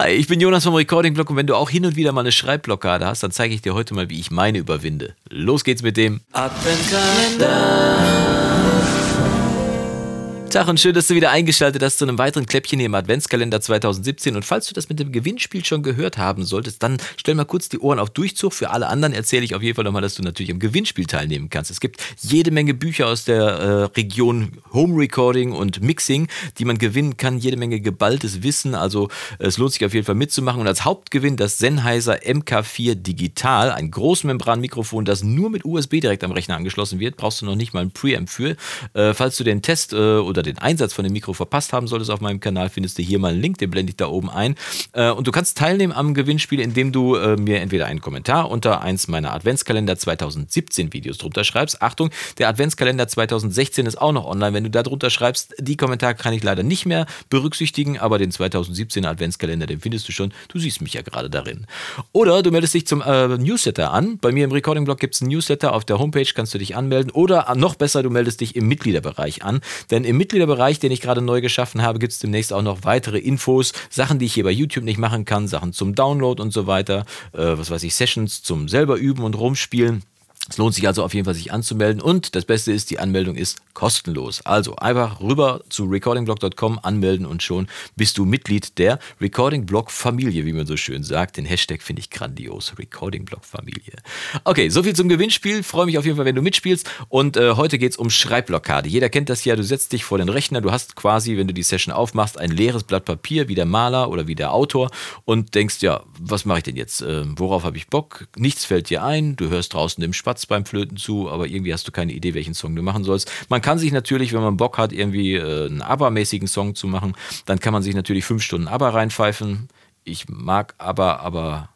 Hi, ich bin Jonas vom Recording Blog und wenn du auch hin und wieder mal eine Schreibblockade hast, dann zeige ich dir heute mal, wie ich meine überwinde. Los geht's mit dem Adventkalender. Tag und schön, dass du wieder eingeschaltet hast zu einem weiteren Kläppchen hier im Adventskalender 2017. Und falls du das mit dem Gewinnspiel schon gehört haben solltest, dann stell mal kurz die Ohren auf Durchzug. Für alle anderen erzähle ich auf jeden Fall nochmal, dass du natürlich am Gewinnspiel teilnehmen kannst. Es gibt jede Menge Bücher aus der äh, Region Home Recording und Mixing, die man gewinnen kann. Jede Menge geballtes Wissen. Also es lohnt sich auf jeden Fall mitzumachen. Und als Hauptgewinn das Sennheiser MK4 Digital, ein Großmembranmikrofon, das nur mit USB direkt am Rechner angeschlossen wird. Brauchst du noch nicht mal ein Preamp für. Äh, falls du den Test äh, oder oder den Einsatz von dem Mikro verpasst haben solltest auf meinem Kanal, findest du hier mal einen Link, den blende ich da oben ein. Äh, und du kannst teilnehmen am Gewinnspiel, indem du äh, mir entweder einen Kommentar unter eins meiner Adventskalender 2017 Videos drunter schreibst. Achtung, der Adventskalender 2016 ist auch noch online. Wenn du da drunter schreibst, die Kommentare kann ich leider nicht mehr berücksichtigen, aber den 2017 Adventskalender, den findest du schon. Du siehst mich ja gerade darin. Oder du meldest dich zum äh, Newsletter an. Bei mir im Recording-Blog gibt es einen Newsletter. Auf der Homepage kannst du dich anmelden. Oder noch besser, du meldest dich im Mitgliederbereich an. Denn im Mitgliederbereich, den ich gerade neu geschaffen habe, gibt es demnächst auch noch weitere Infos, Sachen, die ich hier bei YouTube nicht machen kann, Sachen zum Download und so weiter, äh, was weiß ich, Sessions zum selber üben und rumspielen. Es lohnt sich also auf jeden Fall, sich anzumelden. Und das Beste ist, die Anmeldung ist kostenlos. Also einfach rüber zu recordingblog.com anmelden und schon bist du Mitglied der Recordingblog Familie, wie man so schön sagt. Den Hashtag finde ich grandios. Recordingblog Familie. Okay, soviel zum Gewinnspiel. Freue mich auf jeden Fall, wenn du mitspielst. Und äh, heute geht es um Schreibblockade. Jeder kennt das ja. Du setzt dich vor den Rechner. Du hast quasi, wenn du die Session aufmachst, ein leeres Blatt Papier, wie der Maler oder wie der Autor und denkst, ja, was mache ich denn jetzt? Äh, worauf habe ich Bock? Nichts fällt dir ein. Du hörst draußen dem Spatz Satz beim Flöten zu, aber irgendwie hast du keine Idee, welchen Song du machen sollst. Man kann sich natürlich, wenn man Bock hat, irgendwie äh, einen ABBA-mäßigen Song zu machen, dann kann man sich natürlich fünf Stunden ABBA reinpfeifen. Ich mag ABBA, aber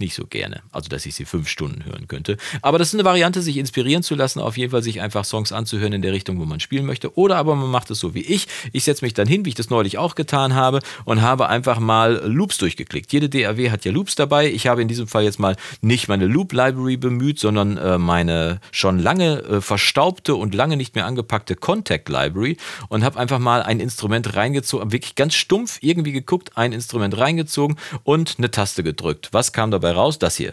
nicht so gerne. Also, dass ich sie fünf Stunden hören könnte. Aber das ist eine Variante, sich inspirieren zu lassen, auf jeden Fall sich einfach Songs anzuhören in der Richtung, wo man spielen möchte. Oder aber man macht es so wie ich. Ich setze mich dann hin, wie ich das neulich auch getan habe, und habe einfach mal Loops durchgeklickt. Jede DAW hat ja Loops dabei. Ich habe in diesem Fall jetzt mal nicht meine Loop Library bemüht, sondern äh, meine schon lange äh, verstaubte und lange nicht mehr angepackte Contact Library und habe einfach mal ein Instrument reingezogen, wirklich ganz stumpf irgendwie geguckt, ein Instrument reingezogen und eine Taste gedrückt. Was kam dabei dabei raus? Das hier.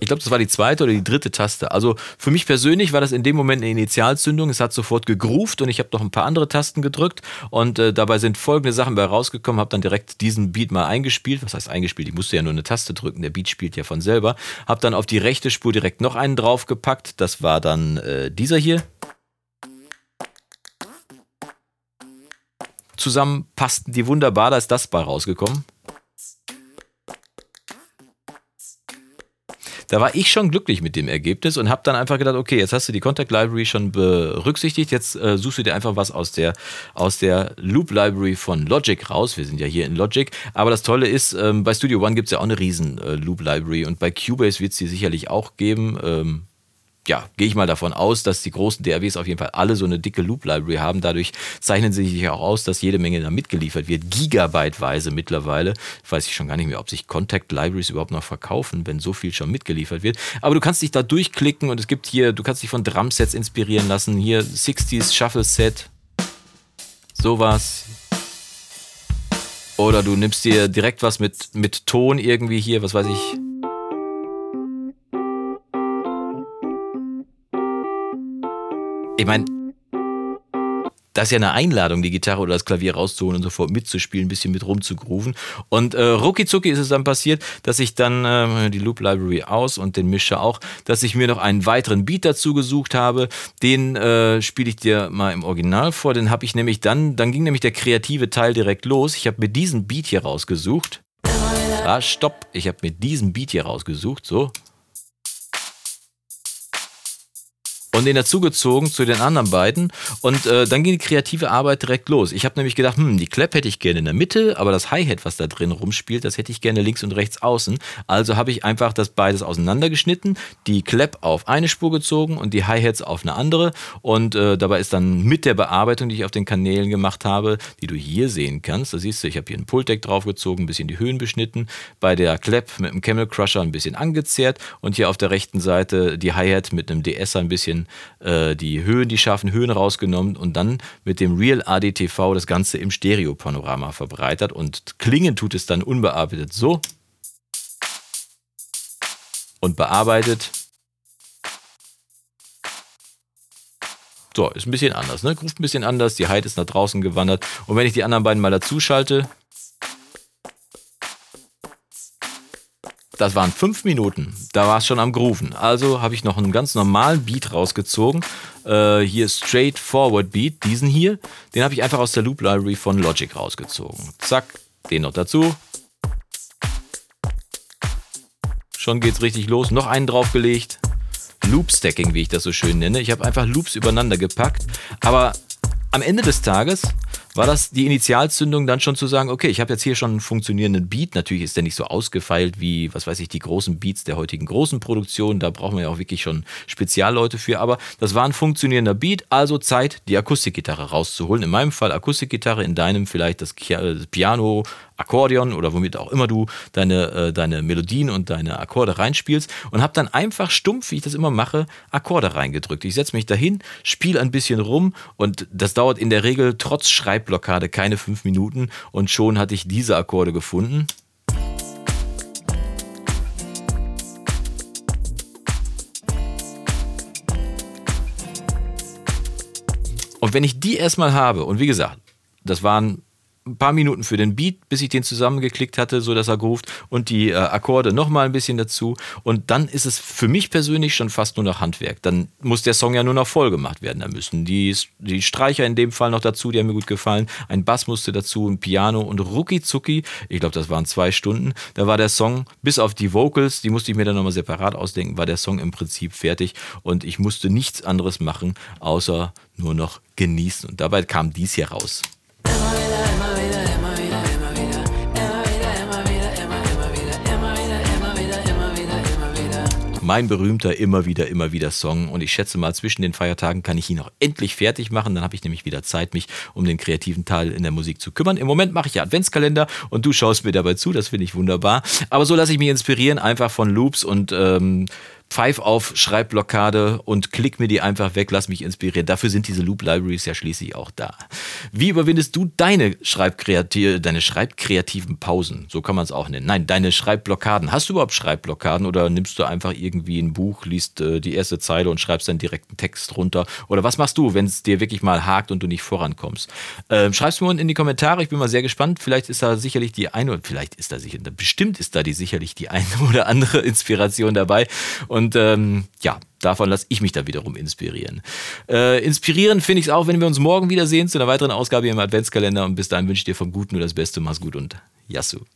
Ich glaube, das war die zweite oder die dritte Taste. Also für mich persönlich war das in dem Moment eine Initialzündung. Es hat sofort gegruft und ich habe noch ein paar andere Tasten gedrückt und äh, dabei sind folgende Sachen bei rausgekommen. Habe dann direkt diesen Beat mal eingespielt. Was heißt eingespielt? Ich musste ja nur eine Taste drücken. Der Beat spielt ja von selber. Habe dann auf die rechte Spur direkt noch einen draufgepackt. Das war dann äh, dieser hier. Zusammen passten die wunderbar, da ist das bei rausgekommen. Da war ich schon glücklich mit dem Ergebnis und habe dann einfach gedacht, okay, jetzt hast du die Contact Library schon berücksichtigt, jetzt äh, suchst du dir einfach was aus der, aus der Loop Library von Logic raus. Wir sind ja hier in Logic. Aber das Tolle ist, ähm, bei Studio One gibt es ja auch eine riesen äh, Loop Library und bei Cubase wird es die sicherlich auch geben. Ähm, ja, gehe ich mal davon aus, dass die großen DRWs auf jeden Fall alle so eine dicke Loop-Library haben. Dadurch zeichnen sie sich auch aus, dass jede Menge da mitgeliefert wird. Gigabyteweise mittlerweile. Weiß ich schon gar nicht mehr, ob sich Contact Libraries überhaupt noch verkaufen, wenn so viel schon mitgeliefert wird. Aber du kannst dich da durchklicken und es gibt hier, du kannst dich von Drumsets inspirieren lassen. Hier 60s Shuffle Set. Sowas. Oder du nimmst dir direkt was mit, mit Ton irgendwie hier, was weiß ich. Ich meine, das ist ja eine Einladung, die Gitarre oder das Klavier rauszuholen und sofort mitzuspielen, ein bisschen mit rumzugrooven. Und äh, rucki zucki ist es dann passiert, dass ich dann äh, die Loop Library aus und den Mischer auch, dass ich mir noch einen weiteren Beat dazu gesucht habe. Den äh, spiele ich dir mal im Original vor. Den habe ich nämlich dann, dann ging nämlich der kreative Teil direkt los. Ich habe mir diesen Beat hier rausgesucht. Ah, stopp. Ich habe mir diesen Beat hier rausgesucht. So, und den dazugezogen zu den anderen beiden. Und äh, dann ging die kreative Arbeit direkt los. Ich habe nämlich gedacht, hm, die Clap hätte ich gerne in der Mitte, aber das Hi-Hat, was da drin rumspielt, das hätte ich gerne links und rechts außen. Also habe ich einfach das beides auseinandergeschnitten, die Clap auf eine Spur gezogen und die Hi-Hats auf eine andere. Und äh, dabei ist dann mit der Bearbeitung, die ich auf den Kanälen gemacht habe, die du hier sehen kannst, da siehst du, ich habe hier ein Pultdeck draufgezogen, ein bisschen die Höhen beschnitten, bei der Clap mit dem Camel Crusher ein bisschen angezerrt und hier auf der rechten Seite die Hi-Hat mit einem DS ein bisschen äh, die Höhen, die scharfen Höhen rausgenommen und dann mit dem Real ADTV das Ganze im Stereo-Panorama verbreitert und klingen tut es dann unbearbeitet so und bearbeitet. So, ist ein bisschen anders, ne? Ruft ein bisschen anders, die Height ist nach draußen gewandert. Und wenn ich die anderen beiden mal dazu schalte, Das waren fünf Minuten. Da war es schon am Grooven. Also habe ich noch einen ganz normalen Beat rausgezogen. Äh, hier Straightforward Beat, diesen hier. Den habe ich einfach aus der Loop Library von Logic rausgezogen. Zack, den noch dazu. Schon geht's richtig los. Noch einen draufgelegt. Loop Stacking, wie ich das so schön nenne. Ich habe einfach Loops übereinander gepackt. Aber am Ende des Tages war das die Initialzündung dann schon zu sagen, okay, ich habe jetzt hier schon einen funktionierenden Beat. Natürlich ist der nicht so ausgefeilt wie, was weiß ich, die großen Beats der heutigen großen Produktion. Da brauchen wir ja auch wirklich schon Spezialleute für. Aber das war ein funktionierender Beat, also Zeit, die Akustikgitarre rauszuholen. In meinem Fall Akustikgitarre, in deinem vielleicht das Piano, Akkordeon oder womit auch immer du deine, äh, deine Melodien und deine Akkorde reinspielst und habe dann einfach stumpf, wie ich das immer mache, Akkorde reingedrückt. Ich setze mich dahin, spiele ein bisschen rum und das dauert in der Regel trotz Schreibblockade keine fünf Minuten und schon hatte ich diese Akkorde gefunden. Und wenn ich die erstmal habe, und wie gesagt, das waren ein paar Minuten für den Beat, bis ich den zusammengeklickt hatte, so dass er groovt und die äh, Akkorde nochmal ein bisschen dazu. Und dann ist es für mich persönlich schon fast nur noch Handwerk. Dann muss der Song ja nur noch voll gemacht werden. Da müssen die, die Streicher in dem Fall noch dazu, die haben mir gut gefallen. Ein Bass musste dazu, ein Piano und rucki zucki, ich glaube, das waren zwei Stunden. Da war der Song, bis auf die Vocals, die musste ich mir dann nochmal separat ausdenken, war der Song im Prinzip fertig und ich musste nichts anderes machen, außer nur noch genießen. Und dabei kam dies hier raus. Mein berühmter immer wieder, immer wieder Song. Und ich schätze mal, zwischen den Feiertagen kann ich ihn auch endlich fertig machen. Dann habe ich nämlich wieder Zeit, mich um den kreativen Teil in der Musik zu kümmern. Im Moment mache ich ja Adventskalender und du schaust mir dabei zu. Das finde ich wunderbar. Aber so lasse ich mich inspirieren, einfach von Loops und ähm, pfeif auf Schreibblockade und klick mir die einfach weg, lass mich inspirieren. Dafür sind diese Loop Libraries ja schließlich auch da. Wie überwindest du deine, Schreibkreativ deine schreibkreativen Pausen? So kann man es auch nennen. Nein, deine Schreibblockaden. Hast du überhaupt Schreibblockaden oder nimmst du einfach irgendwie ein Buch, liest äh, die erste Zeile und schreibst dann direkt einen Text runter? Oder was machst du, wenn es dir wirklich mal hakt und du nicht vorankommst? Ähm, schreib's mir unten in die Kommentare. Ich bin mal sehr gespannt. Vielleicht ist da sicherlich die eine, vielleicht ist da sicher, bestimmt ist da die sicherlich die eine oder andere Inspiration dabei. Und und ähm, ja, davon lasse ich mich da wiederum inspirieren. Äh, inspirieren finde ich es auch, wenn wir uns morgen wiedersehen zu einer weiteren Ausgabe im Adventskalender. Und bis dahin wünsche ich dir vom Guten nur das Beste. Mach's gut und Yassou.